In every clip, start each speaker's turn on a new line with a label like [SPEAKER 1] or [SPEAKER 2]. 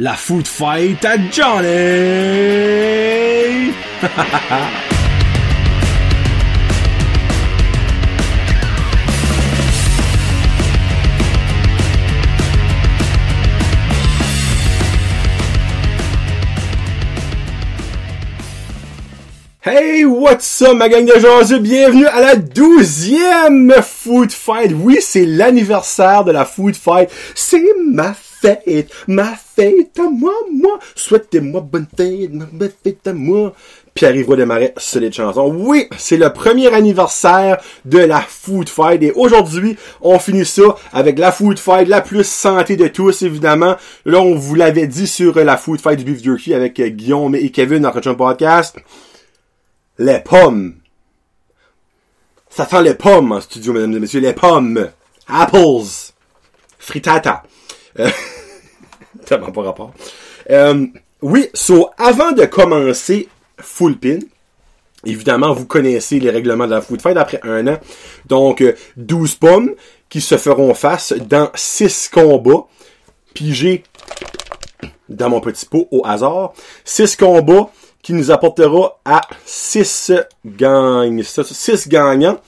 [SPEAKER 1] La food fight à Johnny! Hey, what's up ma gang de jaseux? Bienvenue à la douzième Food Fight. Oui, c'est l'anniversaire de la Food Fight. C'est ma fête, ma fête à moi, moi. Souhaitez-moi bonne fête, ma fête à moi. Pierre-Yves Desmarais, solide chanson. Oui, c'est le premier anniversaire de la Food Fight et aujourd'hui, on finit ça avec la Food Fight la plus santé de tous, évidemment. Là, on vous l'avait dit sur la Food Fight du Beef Jerky avec Guillaume et Kevin dans notre podcast les pommes. Ça sent les pommes en studio, mesdames et messieurs, les pommes. Apples. Frittata. Euh, pas rapport. Euh, oui, so, avant de commencer Full Pin, évidemment, vous connaissez les règlements de la Food Fight après un an. Donc, 12 euh, pommes qui se feront face dans 6 combats. Pigés dans mon petit pot au hasard. 6 combats qui nous apportera à 6 gagnants, 6 gagnants,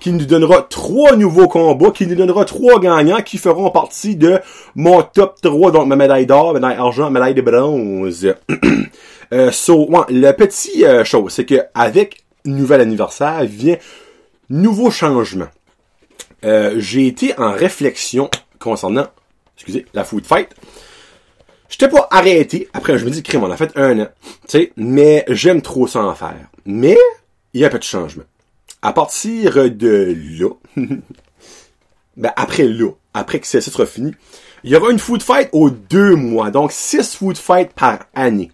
[SPEAKER 1] qui nous donnera trois nouveaux combats, qui nous donnera trois gagnants qui feront partie de mon top 3, donc ma médaille d'or, médaille d'argent, médaille de bronze. euh, so, le petit euh, chose, c'est que avec nouvel anniversaire vient nouveau changement. Euh, j'ai été en réflexion concernant, excusez, la food fight. J'étais pas arrêté. Après, je me dis, crime, on a fait un an. Tu sais, mais j'aime trop ça en faire. Mais, il y a un peu de changement. À partir de là, ben, après là, après que ça sera fini, il y aura une food fight aux deux mois. Donc, six food fights par année.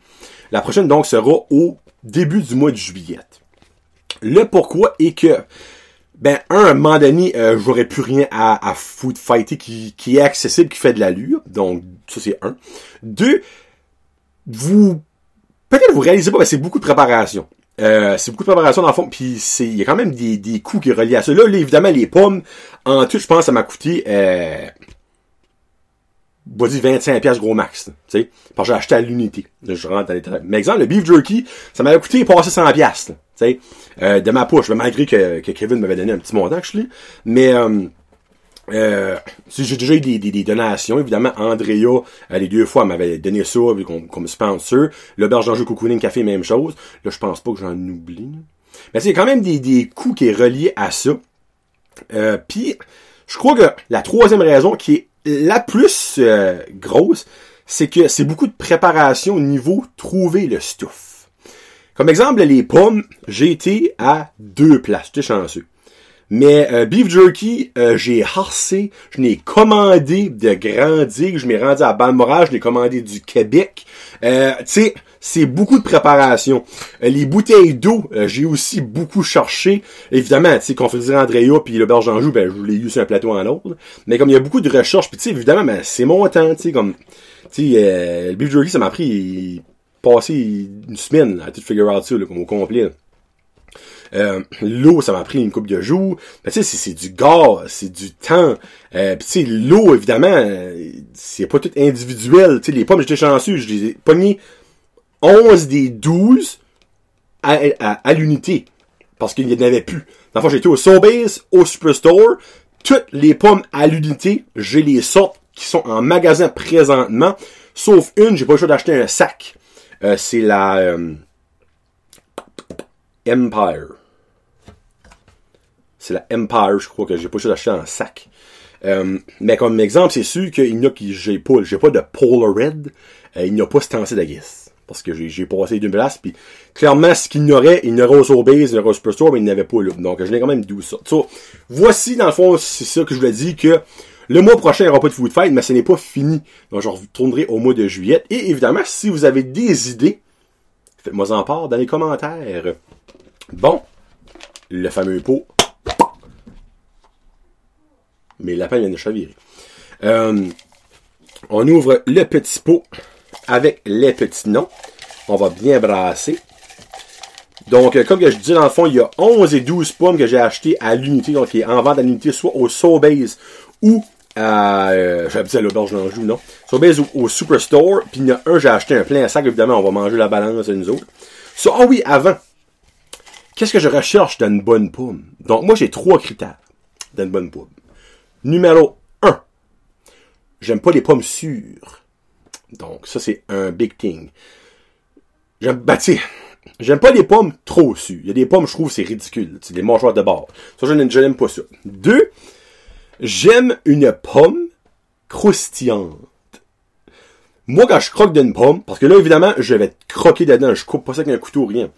[SPEAKER 1] La prochaine, donc, sera au début du mois de juillet. Le pourquoi est que ben un, à un moment donné, euh, j'aurais plus rien à, food fighter qui, est accessible, qui fait de l'allure. Donc, ça c'est un. Deux, vous peut-être vous réalisez pas, mais c'est beaucoup de préparation. Euh, c'est beaucoup de préparation dans le fond, puis c'est il y a quand même des, des coûts qui relient à ça. Là, évidemment, les pommes, en tout, je pense, ça m'a coûté euh, dire 25 pièces gros max, tu sais, parce que j'ai acheté à l'unité. Je rentre dans les Mais exemple, le beef jerky, ça m'a coûté passer 100 pièces, tu sais, euh, de ma poche, malgré que, que Kevin m'avait donné un petit montant, je. Mais euh, euh, j'ai déjà eu des, des, donations, évidemment. Andrea, euh, les deux fois, m'avait donné ça comme, comme sponsor. L'auberge d'Anjou Cocooning Café, même chose. Là, je pense pas que j'en oublie. Mais c'est quand même des, des coûts qui est relié à ça. Euh, Puis, je crois que la troisième raison qui est la plus euh, grosse, c'est que c'est beaucoup de préparation au niveau trouver le stuff. Comme exemple, les pommes, j'ai été à deux places. J'étais chanceux. Mais euh, beef jerky, euh, j'ai harcé, je n'ai commandé de grandir, je m'ai rendu à Balmoral, je l'ai commandé du Québec. Euh, tu sais, c'est beaucoup de préparation. Euh, les bouteilles d'eau, j'ai aussi beaucoup cherché. Évidemment, tu sais, confiseur Andrea puis le berge Anjou, ben je l'ai eu sur un plateau en autre. Mais comme il y a beaucoup de recherches, puis tu sais, évidemment, ben, c'est mon temps, tu sais, comme tu sais, le beef jerky, ça m'a pris passer une semaine à tout figure out ça, là, comme au complet. Euh, l'eau, ça m'a pris une coupe de jours. Mais tu sais, c'est du gaz, c'est du temps. Euh, tu sais, l'eau, évidemment, c'est pas tout individuel. Tu sais, les pommes, j'étais chanceux, je les ai pognées 11 des 12 à, l'unité. Parce qu'il n'y en avait plus. Dans le j'étais au Sobeys, au Superstore. Toutes les pommes à l'unité, j'ai les sortes qui sont en magasin présentement. Sauf une, j'ai pas le choix d'acheter un sac. Euh, c'est la euh, Empire c'est la Empire, je crois que j'ai pas juste acheté en sac. Euh, mais comme exemple, c'est sûr qu'il y a qui j'ai pas, j'ai pas de Polaroid, euh, il n'y a pas Stencil de Parce que j'ai, passé d'une place, puis clairement, ce qu'il y aurait, il y aurait au Sobeys, il y aurait au Superstore, mais il n'y avait pas. Donc, je l'ai quand même 12 ça. Voici, dans le fond, c'est ça que je voulais dire, que le mois prochain, il n'y aura pas de Food Fight, mais ce n'est pas fini. Donc, je retournerai au mois de juillet. Et évidemment, si vous avez des idées, faites-moi en part dans les commentaires. Bon, le fameux pot mais la lapins viennent de chavirer. Euh, on ouvre le petit pot avec les petits noms. On va bien brasser. Donc, euh, comme je dis, dans le fond, il y a 11 et 12 pommes que j'ai achetées à l'unité, donc qui est en vente à l'unité, soit au Sobeys ou à, euh, j'habite à l'auberge d'Anjou, non. Sobeys au, au Superstore, puis il y en a un, j'ai acheté un plein sac, évidemment, on va manger la balance, nous autres. Ah oui, avant. Qu'est-ce que je recherche dans une bonne pomme? Donc, moi, j'ai trois critères dans une bonne pomme. Numéro 1. J'aime pas les pommes sûres. Donc, ça, c'est un big thing. J'aime, bah, j'aime pas les pommes trop sûres. Il y a des pommes, je trouve, c'est ridicule. C'est des mâchoires de bord. Ça, je n'aime, pas ça. Deux, j'aime une pomme croustillante. Moi, quand je croque d'une pomme, parce que là, évidemment, je vais croquer dedans, je coupe pas ça avec un couteau, rien.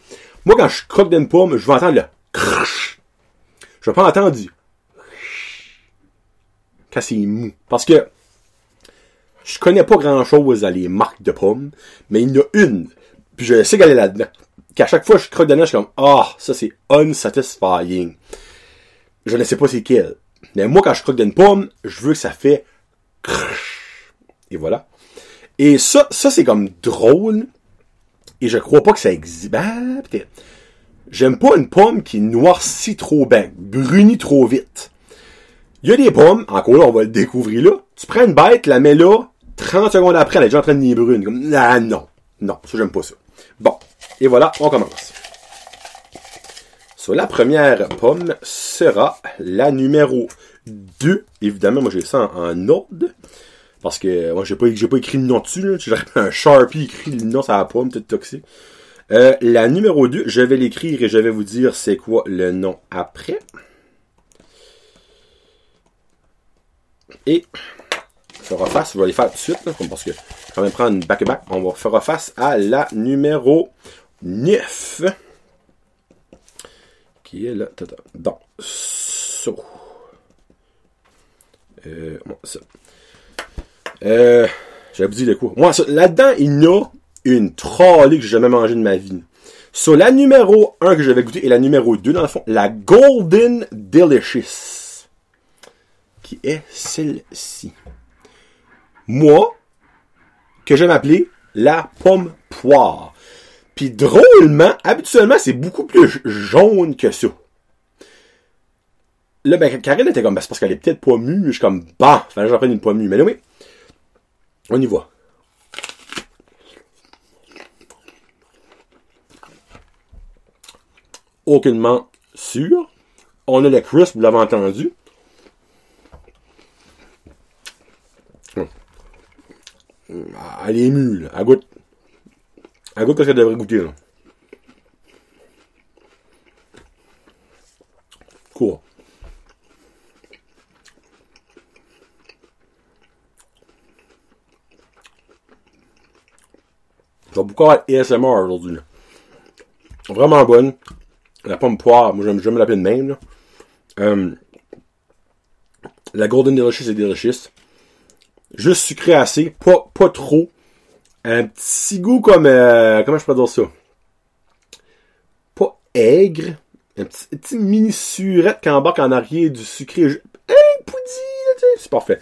[SPEAKER 1] Moi, quand je croque d'une pomme, je vais entendre le crash. Je vais pas entendre quand c'est mou. Parce que je connais pas grand chose dans les marques de pommes, mais il y en a une, puis je sais qu'elle est là-dedans. Qu'à chaque fois que je croque dedans, je suis comme, ah, ça c'est unsatisfying. Je ne sais pas c'est quelle. Mais moi, quand je croque d'une pomme, je veux que ça fait et voilà. Et ça, ça c'est comme drôle. Et je crois pas que ça existe. Ben, peut-être. J'aime pas une pomme qui noircit trop bien, brunit trop vite. Il y a des pommes, encore là, on va le découvrir là. Tu prends une bête, la mets là, 30 secondes après, elle est déjà en train de nier brune. Ah non. Non, ça, j'aime pas ça. Bon. Et voilà, on commence. So, la première pomme sera la numéro 2. Évidemment, moi, j'ai ça en, en ordre. Parce que moi, j'ai pas, j'ai pas écrit le nom dessus. J'aurais un Sharpie écrit le nom sur la pomme, toute toxique. Euh, la numéro 2, je vais l'écrire et je vais vous dire c'est quoi le nom après. Et fera face, je vais les faire tout de suite, parce que quand même prendre une back-to-back. On va faire face à la numéro 9. Qui est là. Donc, so. Euh, bon, ça. Euh, j'avais dit de quoi. Moi, là-dedans, il y a une trolley que j'ai jamais mangé de ma vie. Sur la numéro 1 que j'avais goûté et la numéro 2, dans le fond, la Golden Delicious. Est celle-ci. Moi, que j'aime appeler la pomme poire. Puis drôlement, habituellement, c'est beaucoup plus jaune que ça. Là, ben, Karine était comme, ben, c'est parce qu'elle est peut-être pas mûre. Je suis comme, bah, fallait que j'en prenne une pomme. Mais là, oui, on y va. Aucunement sûr. On a le crisp, vous l'avez entendu. Elle est mue, là. Elle goûte. Elle goûte ce qu'elle devrait goûter, là. Cool. Je vais beaucoup avoir ASMR aujourd'hui. Vraiment bonne. La pomme poire, moi j'aime jamais l'appeler de même. Là. Euh, la Golden Delicious est delicious. Juste sucré assez, pas, pas trop. Un petit goût comme... Euh, comment je peux dire ça? Pas aigre. Un petit, mini surette qui embarque en arrière du sucré. Hey, poudie! C'est parfait.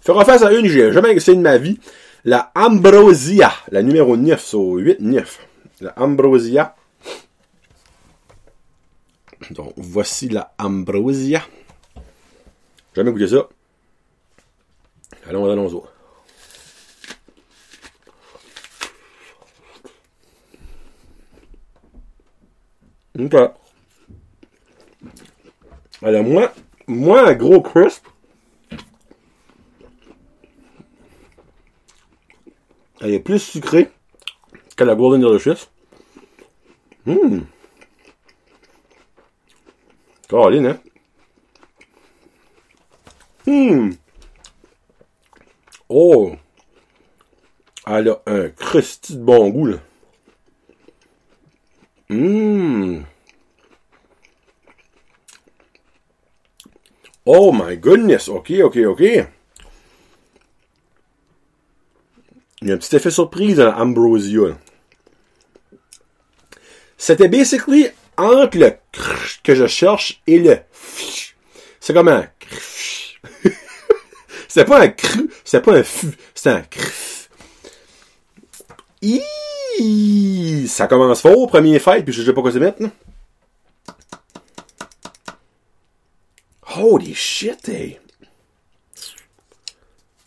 [SPEAKER 1] Faire face à une, j'ai jamais essayé de ma vie. La Ambrosia, la numéro 9 sur 8-9. La Ambrosia. Donc, voici la Ambrosia. Jamais goûté ça. Allons, allons-y. Ok. Alors, moi, moi, un gros crisp. Elle est plus sucrée que la Golden Delicious. Hum. Caroline, hein? Hum. Oh! Elle a un crusty de bon goût, là. Hum. Oh my goodness! Ok, ok, ok. Il y a un petit effet surprise dans l'Ambrosia. C'était basically entre le que je cherche et le C'est comme un C'est pas un cru, c'est pas un fu, c'est un crf. Ça commence fort, premier fight, puis je sais pas quoi se mettre, Holy shit, hey.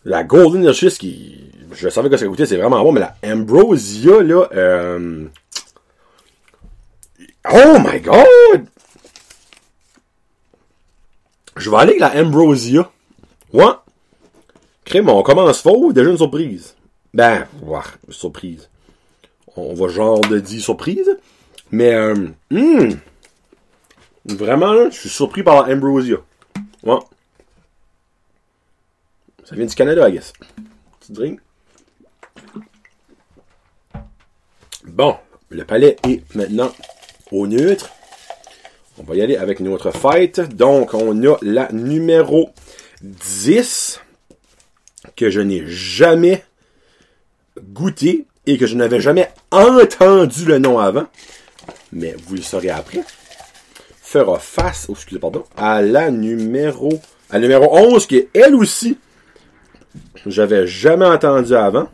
[SPEAKER 1] La Golden Delicious qui, je savais que ça goûtait, c'est vraiment bon, mais la Ambrosia, là, euh... Oh my god! Je vais aller avec la Ambrosia. Ouais. Crème, on commence faux, déjà une surprise. Ben, ouais, surprise. On va genre de dire surprise. Mais, euh, hmm. vraiment, je suis surpris par Ambrosia. Ça vient du Canada, I guess. Petit drink. Bon, le palais est maintenant au neutre. On va y aller avec notre fête. Donc, on a la numéro 10 que je n'ai jamais goûté et que je n'avais jamais entendu le nom avant. Mais vous le saurez après. Fera face, oh, excusez, pardon, à la numéro, à numéro 11 qui est elle aussi, j'avais jamais entendu avant.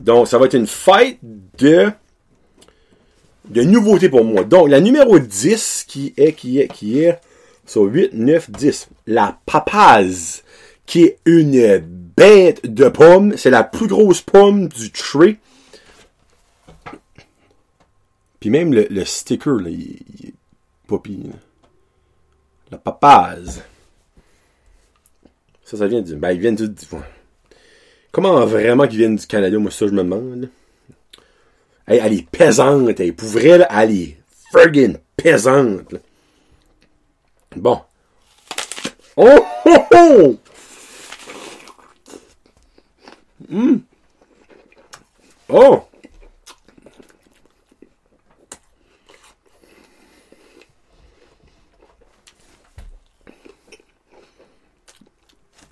[SPEAKER 1] Donc, ça va être une fête de de nouveautés pour moi. Donc, la numéro 10 qui est, qui est, qui est sur 8, 9, 10. La papaz, qui est une bête de pomme. C'est la plus grosse pomme du tree. Puis même le, sticker, là, il, est. La papaz. Ça, ça vient du... Ben, ils viennent du... Comment vraiment qu'ils viennent du Canada, moi, ça, je me demande. Hey, elle est pesante, elle. Pour là, elle est friggin' pesante. Bon. Oh, oh, oh! Hum. Oh!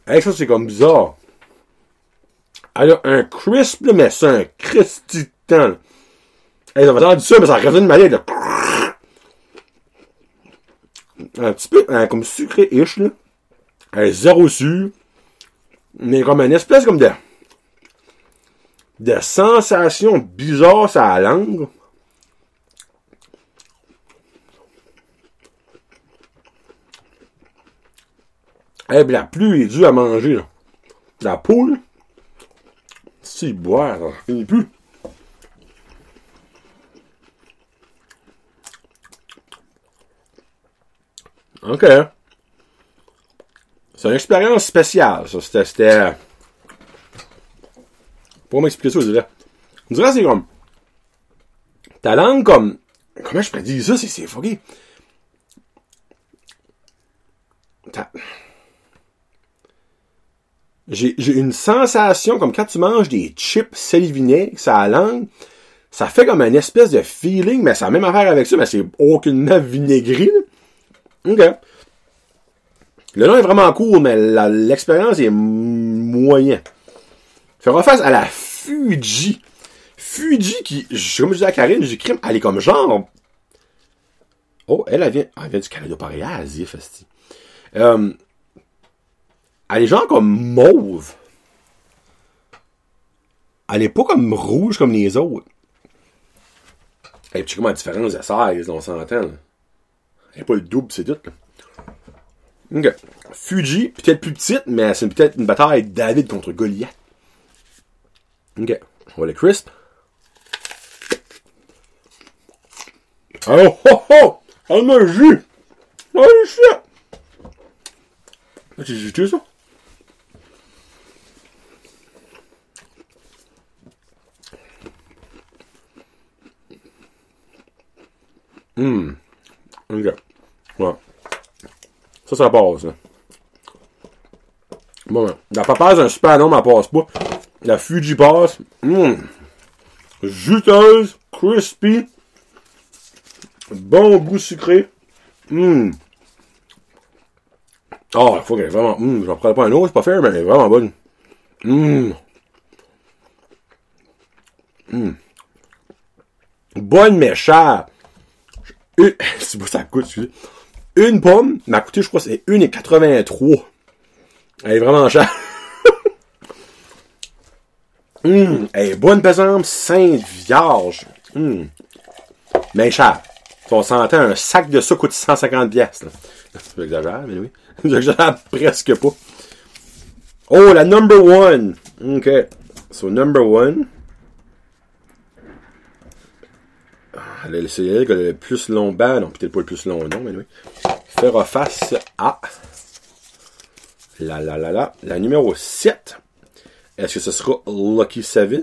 [SPEAKER 1] Hey, ça, c'est comme bizarre. Elle a un crisp, mais c'est un cristitan. Là. Hey, ça va entendu ça, mais ça revient de. Un petit peu, comme sucré-ish, là. Un zéro sûr. Mais comme une espèce comme de, de sensation bizarre sur la langue. Eh bien, la pluie est due à manger. La poule, si boire, ça finit plus. OK. C'est une expérience spéciale, ça. C'était. Pour m'expliquer ça, je dirais. On dirait c'est comme. Ta langue, comme. Comment je peux dire ça? C'est, c'est fucké. J'ai, j'ai une sensation comme quand tu manges des chips salivinés, ça la langue. Ça fait comme une espèce de feeling, mais ça a même affaire avec ça, mais c'est aucunement vinaigré. OK. Le nom est vraiment cool, mais l'expérience est moyen. Faire face à la Fuji. Fuji qui, comme je disais à Karine, j'ai crime, elle est comme genre. Oh, elle, vient, elle vient du Canada, pareil, à Asie, festi. Euh, elle est genre comme mauve. Elle est pas comme rouge comme les autres. Et puis comment la différence de size, on s'entend. Elle est pas le double, c'est tout. Ok. Fuji, peut-être plus petite, mais c'est peut-être une bataille David contre Goliath. Ok. On va le crisp. Oh, oh, oh! On a le jus! Oh, shit! J'ai jeté ça? Hum. Ok. Ouais. Ça, ça passe, là. Bon, ben, la papaye, un super nom, mais elle passe pas. La Fuji passe. Hum. Juteuse, crispy. Bon goût sucré. Hum. Oh, il faut qu'elle est vraiment. Hum, j'en prends pas un autre, c'est pas fair, mais elle est vraiment bonne. Hum. Hum. Bonne mais chère. Une... C'est pas ça coûte, excusez. Une pomme m'a coûté, je crois, c'est 1,83. Elle est vraiment chère. Hum, elle bonne pesante, sainte vierge. Hum. Mais cher. On s'entend, un sac de ça coûte 150 pièces. J'exagère, mais oui. J'exagère presque pas. Oh, la number one. OK. So, number one. Ah, C'est elle qui a le plus long bas. Non, peut-être pas le plus long nom, mais oui. Faire face à. La la la la. La numéro 7. Est-ce que ce sera Lucky 7?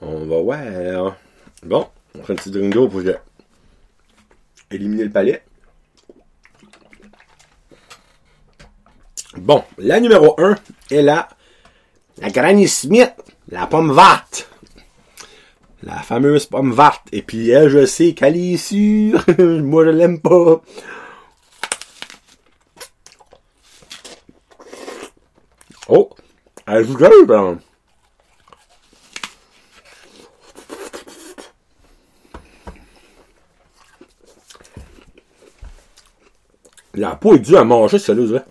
[SPEAKER 1] On va voir. Bon, on fait un petit dringo pour éliminer le palais. Bon, la numéro 1 est la, la Granny Smith, la pomme verte. La fameuse pomme verte. Et puis elle, je sais qu'elle est sûre. Moi, je l'aime pas. Oh! Elle joue ben. La peau est due à manger, celle-là,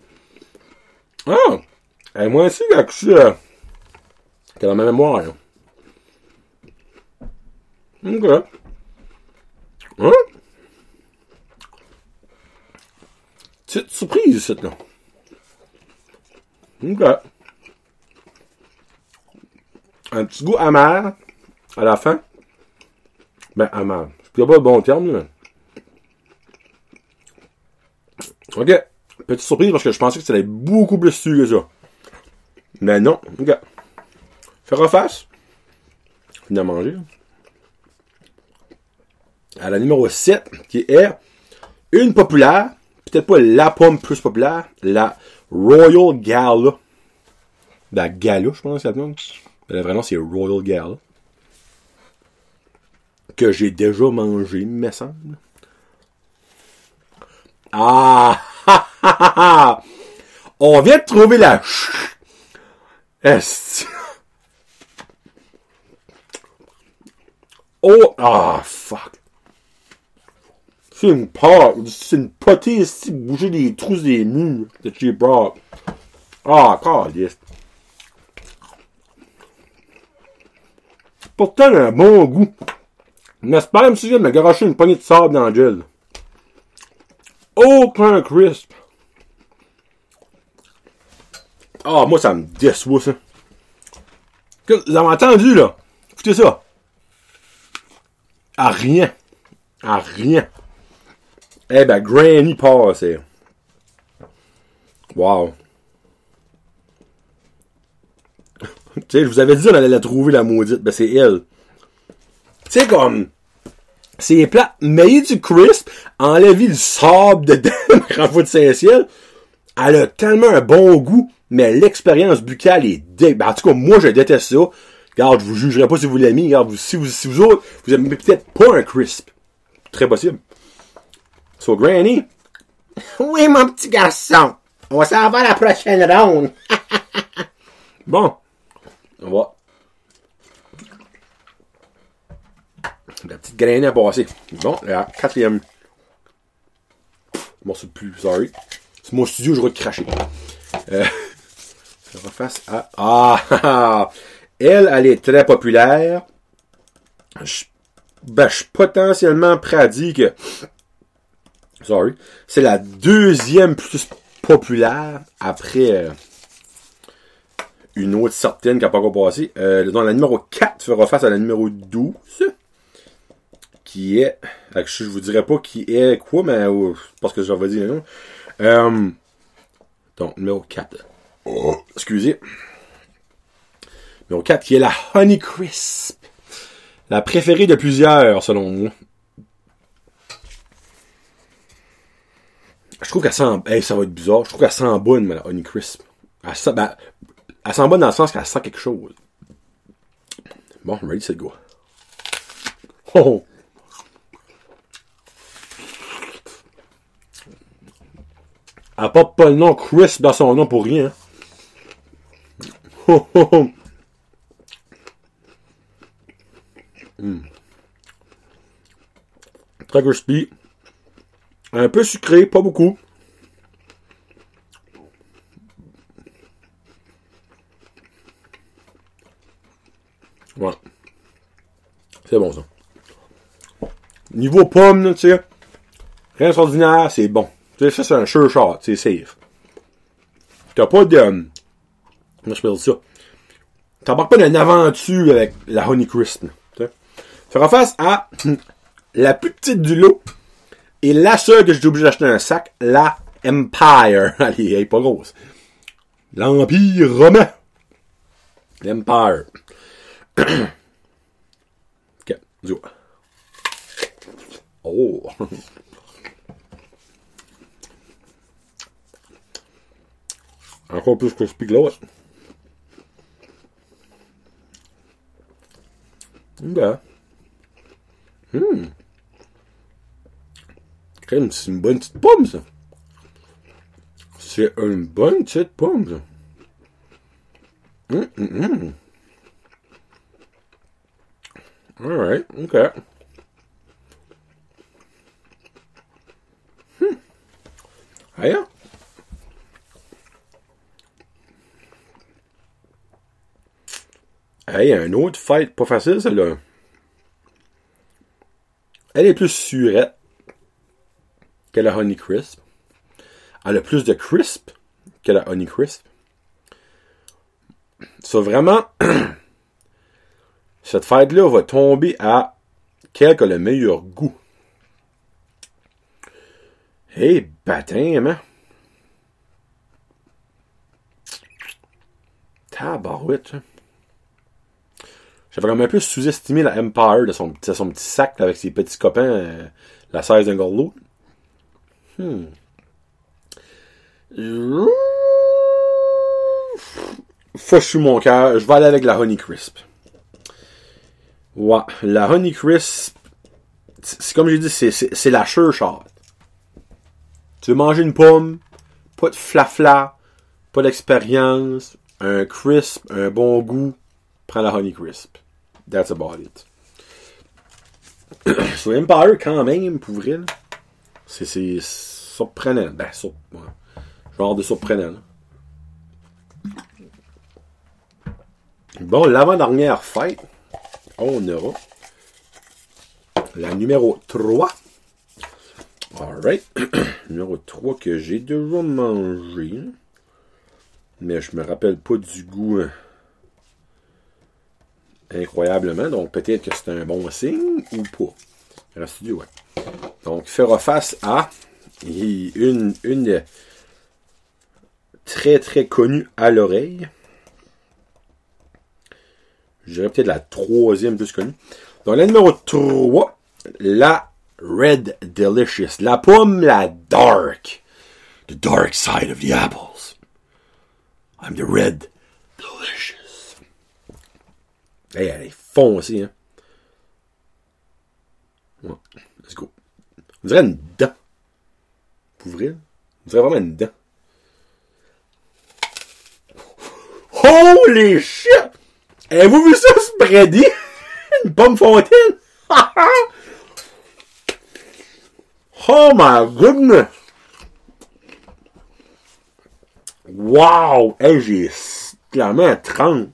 [SPEAKER 1] Ah! Elle est moins aussi que je euh, que dans ma mémoire, là. Ok. Hein? Petite surprise, cette là. Un petit goût amer à la fin. Ben, amer. C'est pas le bon terme. Ok. Petite surprise parce que je pensais que ça allait être beaucoup plus sucré que ça. Mais non. Ok. Faire face. Fini à manger. À la numéro 7, qui est une populaire, peut-être pas la pomme plus populaire, la Royal Gala. La Gala, je pense que c'est la Le vrai nom, c'est Royal Gala. Que j'ai déjà mangé, me semble. Ah! On vient de trouver la Est. Oh! Ah, fuck. C'est une pâte. C'est une potée ici, bouger des trous des murs de chez Brock. Ah, caliste. Pourtant, un bon goût. N'est-ce pas, même si je me garocher une poignée de sable dans le gel. Aucun crisp. Ah, moi, ça me déçoit, ça. Vous avez entendu, là? Écoutez ça. À rien. À rien. Eh ben, Granny c'est. Wow. tu sais, je vous avais dit on allait la trouver, la maudite. Ben, c'est elle. Tu sais, comme... C'est plat, mais du crisp, enlevez le sable dedans, grand de Saint-Ciel. Elle a tellement un bon goût, mais l'expérience buccale est dé... Ben, en tout cas, moi, je déteste ça. Regarde, je vous jugerai pas si vous l'aimez. Regarde, si vous, si vous autres, vous aimez peut-être pas un crisp. Très possible. So, Granny.
[SPEAKER 2] Oui, mon petit garçon. On s'en va à la prochaine ronde.
[SPEAKER 1] bon. On va La petite graine à passer. Bon, la quatrième. Bon, c'est plus, sorry. C'est mon studio, je vais te cracher. Euh, ça va face à. Ah! Elle, elle est très populaire. Je, ben, je suis potentiellement prêt à dire que. Sorry. C'est la deuxième plus populaire après euh, une autre certaine qui n'a pas encore passé. Euh, la numéro 4 fera face à la numéro 12 qui est, je vous dirais pas qui est quoi, mais parce que j'avais dit non. Euh, donc, numéro 4. excusez. Numéro 4 qui est la Honey Crisp. La préférée de plusieurs, selon moi. Je trouve qu'elle sent, ça va être bizarre, je trouve qu'elle sent bonne, mais la Honey Crisp. Elle sent, ben, elle sent bonne dans le sens qu'elle sent quelque chose. Bon, ready, c'est go. Oh! Elle porte pas le nom Chris dans son nom pour rien. Hmm. Très crispy. Un peu sucré, pas beaucoup. Voilà. C'est bon ça. Niveau pomme, tu sais, rien d'extraordinaire, c'est bon. Ça, c'est un sure shot, c'est safe. t'as pas de, comment je peux dire ça? T'embarques pas d'une aventure avec la Honey Crisp, tu sais. Face à la plus petite du lot et la seule que j'ai obligé d'acheter un sac, la Empire. Allez, elle est pas grosse. L'Empire romain. L'Empire. ok, dis Oh. Encore plus crispy que l'autre. Ben. Hmm. C'est une bonne petite pomme, ça. C'est une bonne petite pomme, ça. Hum, hum, hum. Alright, ok. Hmm. Ah, yeah. Hey, un autre fight pas facile, celle-là. Elle est plus surette que la Honey Crisp. Elle a plus de crisp que la Honey Crisp. Ça, vraiment, cette fête-là va tomber à quel a le meilleur goût. Hey, bâtin, man. Tabarouette, hein? J'avais comme un peu sous-estimé la Empire de son, de son petit sac avec ses petits copains, euh, la 16 d'un gorlot. Hmm. Fouche mon cœur, je vais aller avec la Honey Crisp. Ouais, la Honey Crisp, c'est comme j'ai dit, c'est la sure shot. Tu veux manger une pomme, pas de flafla, pas d'expérience, un crisp, un bon goût, prends la Honey Crisp. That's about it. Sur Empire, quand même, pour vrai, c'est surprenant. Ben, sur, genre de surprenant. Bon, l'avant-dernière fête, on aura la numéro 3. Alright. numéro 3 que j'ai déjà mangé. Mais je me rappelle pas du goût. Hein incroyablement. Donc peut-être que c'est un bon signe ou pas. Reste du ouais. Donc fera face à une, une très très connue à l'oreille. Je dirais peut-être la troisième plus connue. Donc la numéro 3, la Red Delicious. La pomme, la dark. The dark side of the apples. I'm the red delicious. Hey, elle est foncée, hein. Let's go. On dirait une. Pour vrai? Vraiment une dent. Holy shit! Avez-vous vu ça, spready? une pomme fontaine? oh my goodness! Wow! Hey, j'ai clairement 30.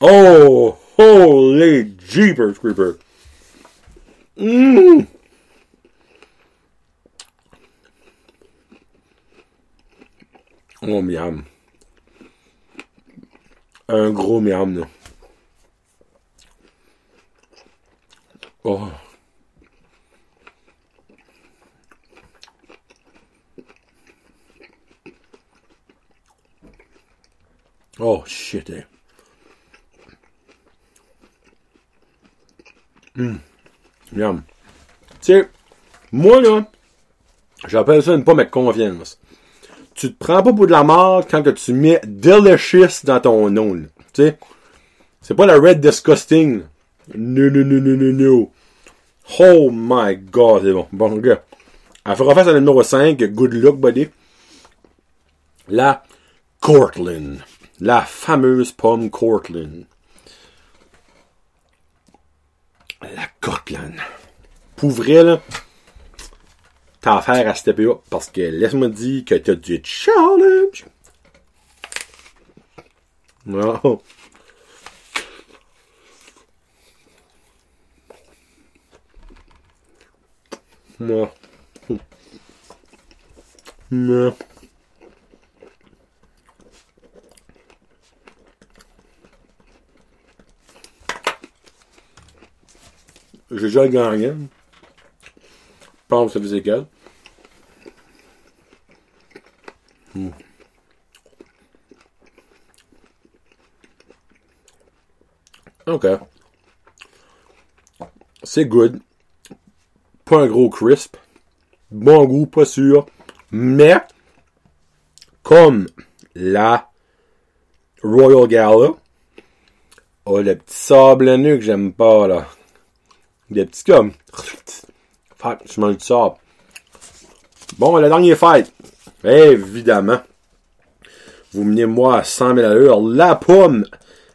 [SPEAKER 1] Oh, holy jeepers creeper. Mmh. Oh, miam. Un gros miam. Oh. Oh, shit, eh. Hum. Tu sais, moi, là, j'appelle ça une pomme avec confiance. Tu te prends pas pour de la mort quand que tu mets delicious dans ton nom, Tu sais, c'est pas la red disgusting. Non, non, non, non, non, non. Oh my god, c'est bon. Bon, gars. Elle fera face à la numéro 5. Good luck, buddy. La Cortland. La fameuse pomme Cortland. La Cortland. Pour vrai, là, t'as affaire à stepper up parce que laisse-moi dire que t'as du challenge. Non. Moi. Non. J'ai déjà gagné. Je pense que ça faisait égal. Hmm. Ok. C'est good. Pas un gros crisp. Bon goût, pas sûr. Mais, comme la Royal Gala, oh, le petit sablonneux que j'aime pas, là. Des petits comme. Fait, je mange du sable. Bon, la dernière fête. Évidemment. Vous menez moi à 100 000 à. La pomme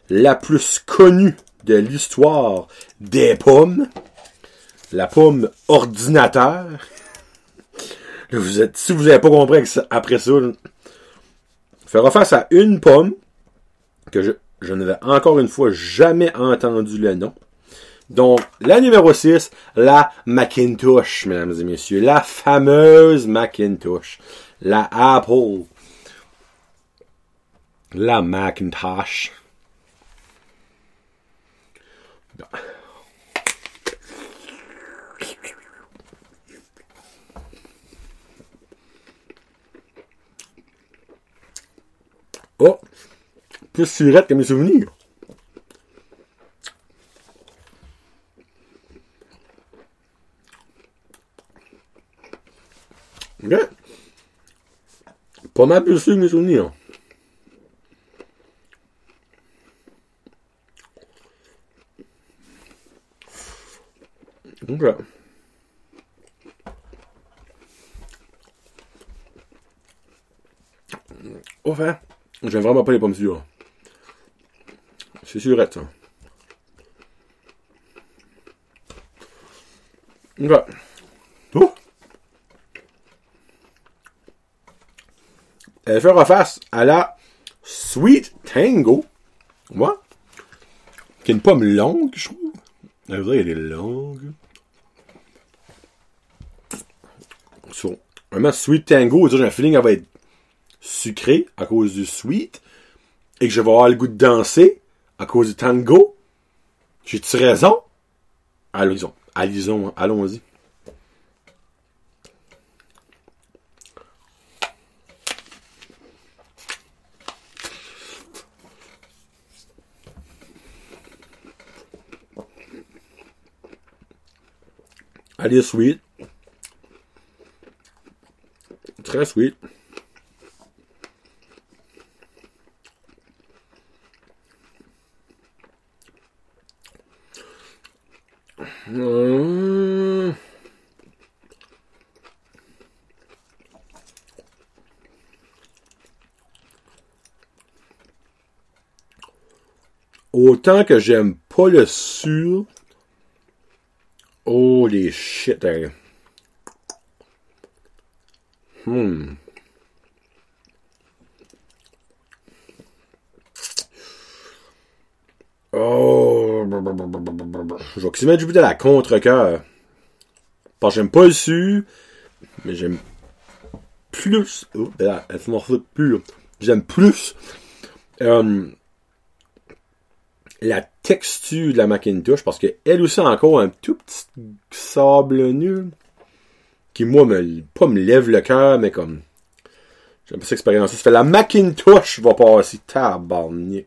[SPEAKER 1] la plus connue de l'histoire des pommes. La pomme ordinateur. Vous êtes, si vous n'avez pas compris après ça, faire face à une pomme que je, je n'avais encore une fois jamais entendu le nom. Donc, la numéro 6, la Macintosh, mesdames et messieurs. La fameuse Macintosh. La Apple. La Macintosh. Oh! Plus surette que mes souvenirs. Pas mal plus que mes souvenirs. Ok. Enfin, j'aime vraiment pas les pommes sûres. C'est surette, ça. Oh! Elle fait face à la Sweet Tango. Moi? Qui est une pomme longue, je trouve. Elle vrai, elle est longue. So, vraiment, Sweet Tango, j'ai un feeling qu'elle va être sucrée à cause du sweet et que je vais avoir le goût de danser à cause du tango. J'ai-tu raison? Allons-y. Allons-y. Allons-y. Allez, sweet. Très sweet. Autant que j'aime pas le sur. Holy shit, hein. Hmm. Oh. Je vais quasiment du de la contre-cœur. Parce que j'aime pas le su, mais j'aime plus. Oh, ben elle se pur. J'aime plus euh, la texture de la Macintosh parce qu'elle aussi a encore un tout petit sable nul qui, moi, me, pas me lève le cœur, mais comme. J'aime pas cette expérience. Ça fait la Macintosh va passer. Tabarnak.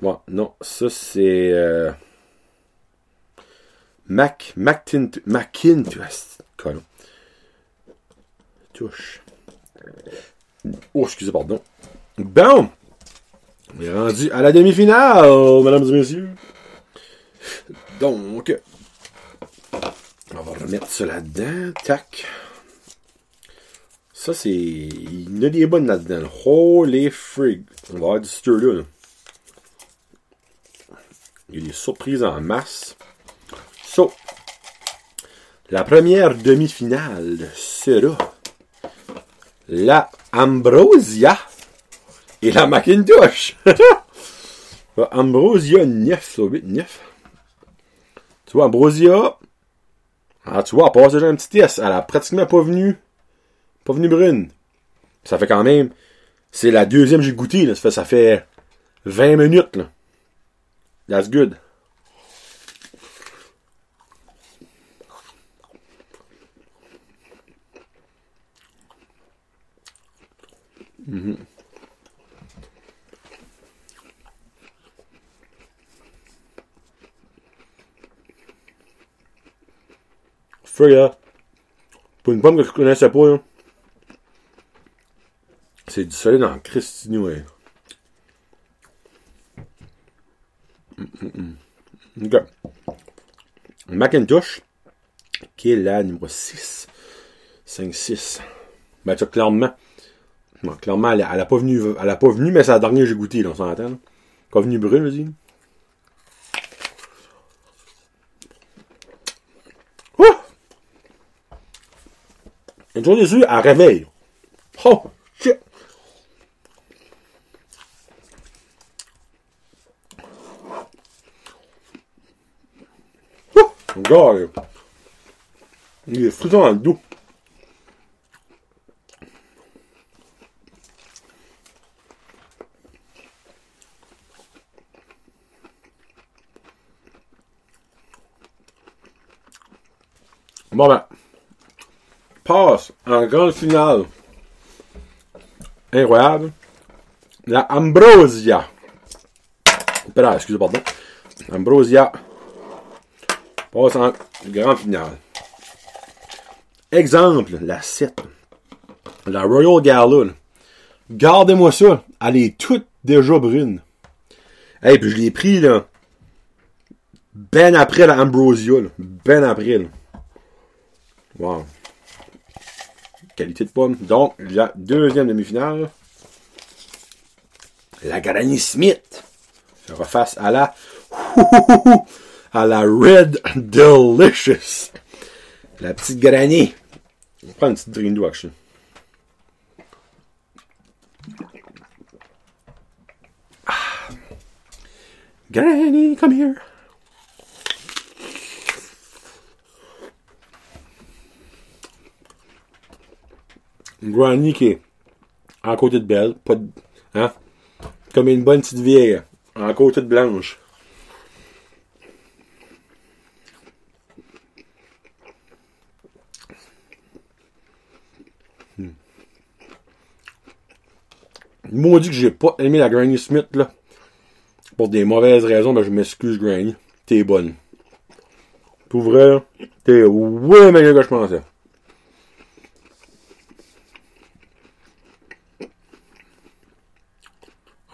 [SPEAKER 1] Bon, non, ça c'est. Euh, Mac. Macintosh. Touche. Oh, excusez, pardon. Bon! On est rendu à la demi-finale, mesdames et messieurs. Donc, on va remettre ça là-dedans. Tac. Ça, c'est. Il y a des bonnes là-dedans. Holy frig. On va avoir du stir là. Il y a des surprises en masse. So, la première demi-finale sera la Ambrosia et la Macintosh. Ambrosia 9, ça 8, 9. Tu vois, Ambrosia, ah, tu vois, elle passe déjà un petit test. Elle a pratiquement pas venu Pas venu brune. Ça fait quand même. C'est la deuxième que j'ai goûté, là. Ça fait, ça fait 20 minutes, là. That's good. Mhm. Frig, là. Pour une pomme que je connaissais pas, là. C'est du solide en Christine, ouais. OK. Macintosh, qui est la numéro 6. 5-6. Ben, tu clairement. Bon, clairement, elle, elle a pas venu, elle a pas venu, mais c'est la dernière que j'ai goûté, là, on s'entend. Pas venu brune, je dis. Jour déçu, elle réveille. Oh, shit! Oh. Il est frisson dans le. Bon ben, passe en grande finale. Incroyable. La Ambrosia. Pardon, excusez, pardon. Ambrosia passe en grande finale. Exemple, la 7. La Royal Gala. là. Gardez-moi ça. Elle est toute déjà brune. Hey, puis je l'ai pris, là. Ben après la Ambrosia, là. Ben après, là. Wow. Qualité de pomme. Donc, la deuxième demi-finale. La Granny Smith. Fera face à la à la Red Delicious. La petite Granny. On va prendre une petite drink d'eau, actually. Ah. Granny, come here. Granny qui est en côté de belle, pas de, hein, comme une bonne petite vieille, en côté de blanche. Hmm. Maudit que j'ai pas aimé la Granny Smith, là. Pour des mauvaises raisons, ben je m'excuse, Granny. T'es bonne. Pour vrai, t'es ouais meilleur que je pensais.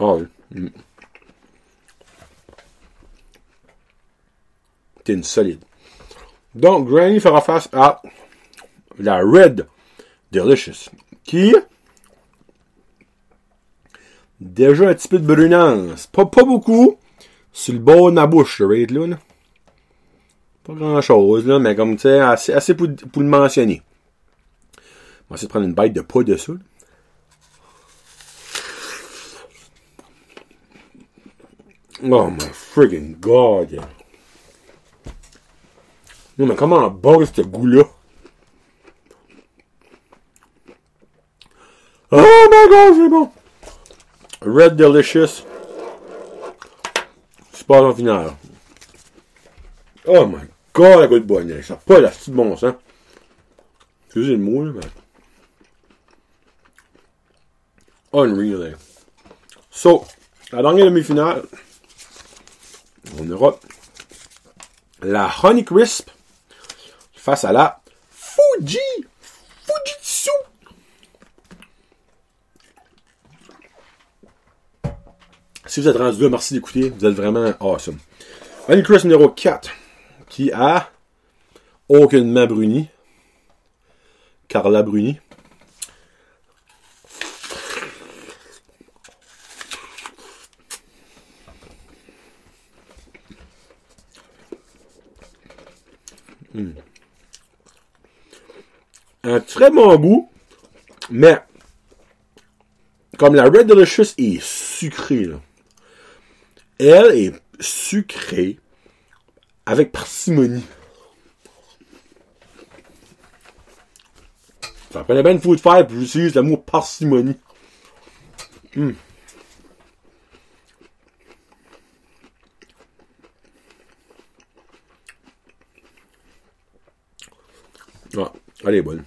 [SPEAKER 1] Ah. T'es une solide. Donc, Granny fera face à la Red Delicious, qui déjà un petit peu de brunance. Pas, pas beaucoup. Sur le bord de ma bouche, le rate là. Pas grand chose, là, mais comme tu sais, assez, assez pour, le mentionner. On va essayer de prendre une bite de pas de ça. là. Oh my friggin' god. yeah. Mais comment bon ce goût-là? Oh my god, bon! Red Delicious. Pas en finale. Oh my god, la goûte bonne. Ça n'a pas la petite bon sens. Excusez le mot, là, mais. Unreal, là. So, la dernière demi-finale, on aura la Honey Crisp face à la Fuji Fujitsu. Si vous êtes rendu merci d'écouter. Vous êtes vraiment awesome. Honey Crisp numéro 4 qui a aucunement bruni. Carla Bruni. Très bon goût, mais comme la Red Delicious est sucrée, là, elle est sucrée avec parcimonie. Ça prenait bien une food fight, puis j'utilise le mot parcimonie. Hum. Ah, elle est bonne.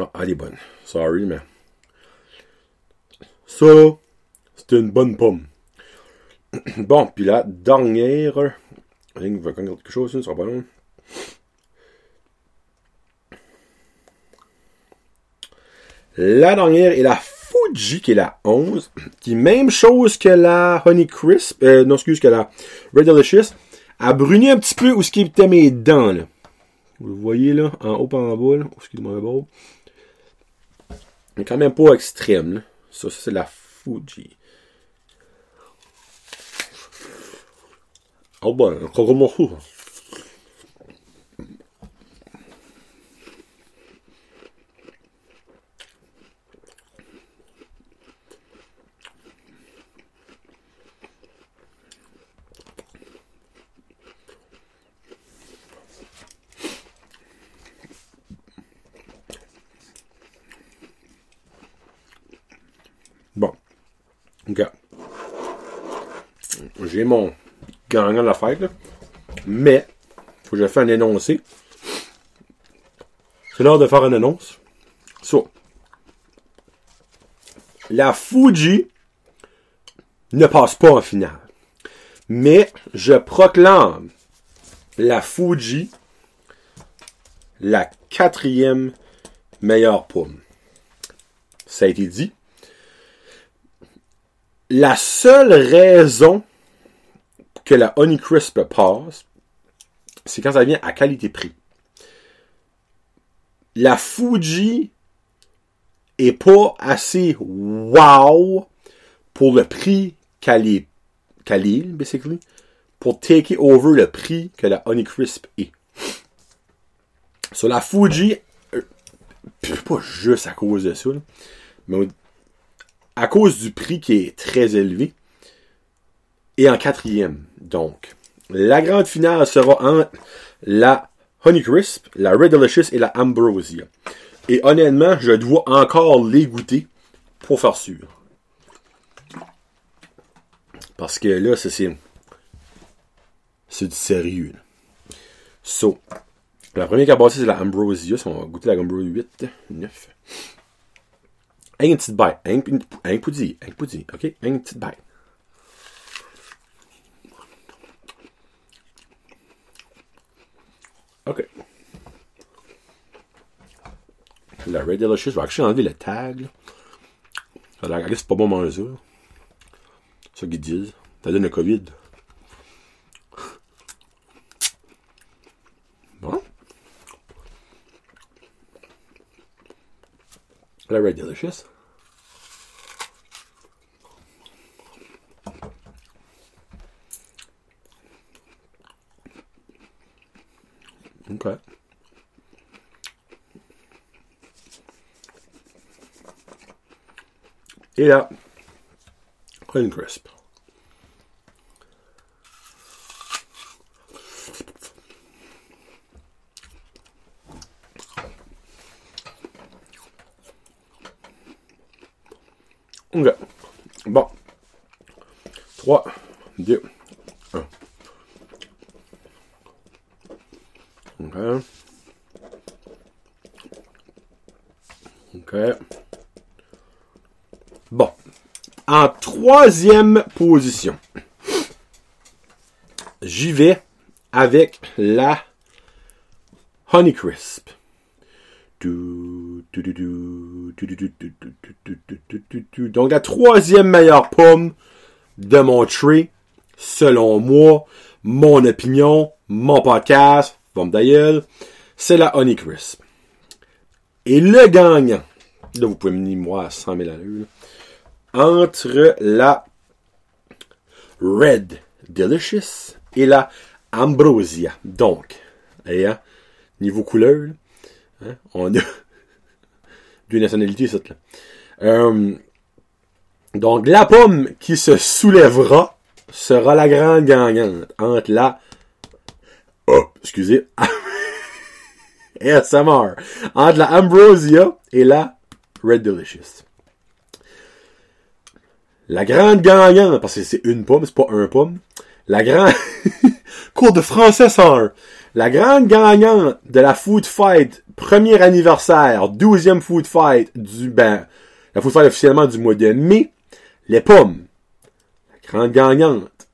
[SPEAKER 1] Ah, elle est bonne. Sorry, mais. Ça, c'est une bonne pomme. bon, puis la dernière. Il va quelque chose, ça sera pas long. La dernière est la Fuji, qui est la 11, qui est même chose que la Honey Crisp, euh, non, excuse, que la Red Delicious, a bruni un petit peu où ce qui était mes dents, là. Vous le voyez, là, en haut, en bas, là, excusez-moi un beau. Mais quand même pas extrême. Ça, c'est la Fuji. Oh ben, encore mon fou. Bon. OK. J'ai mon gagnant de la fête, là. Mais, faut que je fasse un énoncé. C'est l'heure de faire une annonce. So. La Fuji ne passe pas en finale. Mais, je proclame la Fuji la quatrième meilleure pomme. Ça a été dit. La seule raison que la Honeycrisp passe, c'est quand ça vient à qualité-prix. La Fuji est pas assez wow pour le prix qu'elle est, qu'elle est, basically, pour take over le prix que la Honeycrisp est. Sur la Fuji, euh, pas juste à cause de ça, mais à cause du prix qui est très élevé, et en quatrième. Donc, la grande finale sera entre la Honeycrisp, la Red Delicious et la Ambrosia. Et honnêtement, je dois encore les goûter pour faire sûr. Parce que là, c'est c'est du sérieux. So, la première qui a c'est la Ambrosia. On va goûter la Ambrosia 8, 9. Un petite bite. Un, un, un. Un. OK? Une petite bite. OK. La Red Delicious, je vais actually enlever le tag. Là. Ça a c'est pas bon manger ça. C'est qu'ils disent. Ça donne le COVID. Bon. La Red Delicious. Okay. Et là, Clean Crisp. Ok. Bon. 3, 2, 1. Ok. Ok. Bon. En troisième position, j'y vais avec la Honeycrisp. Donc la troisième meilleure pomme de mon tree, selon moi, mon opinion, mon podcast, d'ailleurs, c'est la Honeycrisp. Et le gagnant, là vous pouvez me dire moi à 100 000 à l'heure, entre la Red Delicious et la Ambrosia. Donc, et, hein, niveau couleur, hein, on a deux nationalités, ça, là. Euh, donc, la pomme qui se soulèvera sera la grande gagnante entre la oh, excusez, ASMR, entre la Ambrosia et la Red Delicious. La grande gagnante, parce que c'est une pomme, c'est pas un pomme. La grande, cours de français 101. La grande gagnante de la Food Fight, premier anniversaire, douzième Food Fight du, ben, la Food Fight officiellement du mois de mai, les pommes. La grande gagnante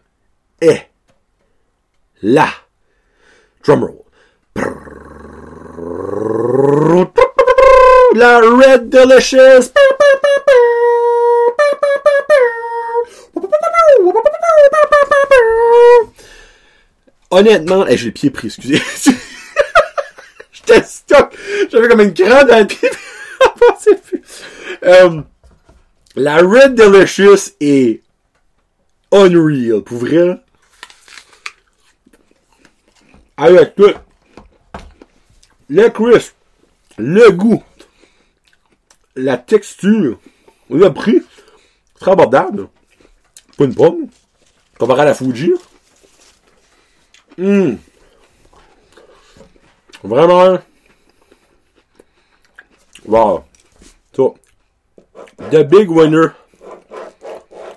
[SPEAKER 1] est la, drumroll, la Red Delicious. Honnêtement, j'ai le pied pris, excusez. J'étais stock. J'avais comme une dans le pied. euh, la Red Delicious est unreal, pour vrai. Avec tout. Le crisp, le goût, la texture, le prix, très abordable. Pas une pomme. Comparé à la Fuji. Hum. Vraiment. Wow. So, the big winner.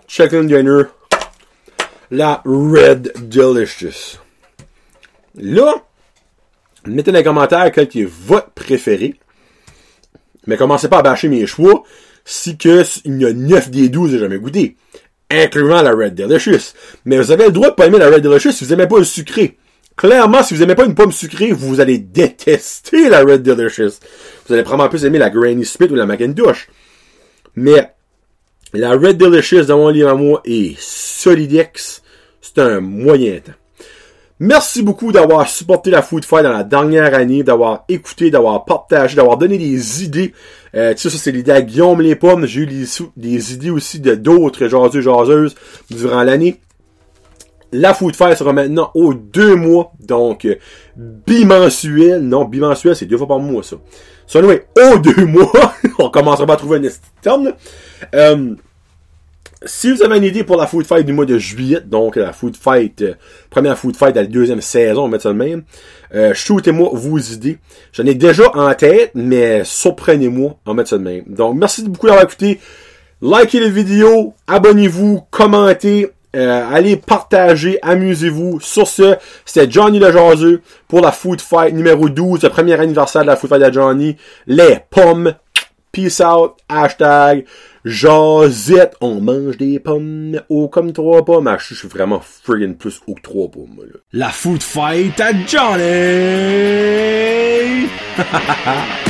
[SPEAKER 1] Chicken dinner. La Red Delicious. Là, mettez dans les commentaires quel est votre préféré. Mais commencez pas à bâcher mes choix si que il y a 9 des 12 j'ai jamais goûté incluant la Red Delicious. Mais vous avez le droit de pas aimer la Red Delicious si vous aimez pas le sucré. Clairement, si vous aimez pas une pomme sucrée, vous allez détester la Red Delicious. Vous allez probablement plus aimer la Granny Smith ou la Macintosh. Mais la Red Delicious dans mon livre à moi est solidex. C'est un moyen temps. Merci beaucoup d'avoir supporté la Food Fight dans la dernière année, d'avoir écouté, d'avoir partagé, d'avoir donné des idées. Euh, tu sais, ça, c'est l'idée à Guillaume Les Pommes. J'ai eu des, idées aussi de d'autres jaseux jaseuses durant l'année. La Food Fight sera maintenant aux deux mois, donc euh, bimensuel. Non, bimensuel, c'est deux fois par mois, ça. Ça, nous aux deux mois. On commencera pas à trouver un terme. Euh, si vous avez une idée pour la Food Fight du mois de juillet, donc la Food Fight, euh, première Food Fight de la deuxième saison, on va mettre ça de même, euh, shootez-moi vos idées. J'en ai déjà en tête, mais surprenez-moi, on va mettre ça de même. Donc, merci beaucoup d'avoir écouté. Likez les vidéos, abonnez-vous, commentez, euh, allez partager, amusez-vous. Sur ce, c'était Johnny le Jaseux pour la Food Fight numéro 12, le premier anniversaire de la Food Fight de Johnny. Les pommes. Peace out. Hashtag Josette, on mange des pommes haut comme trois pommes. Ah, je suis vraiment friggin' plus haut que trois pommes, là. La food fight à Johnny!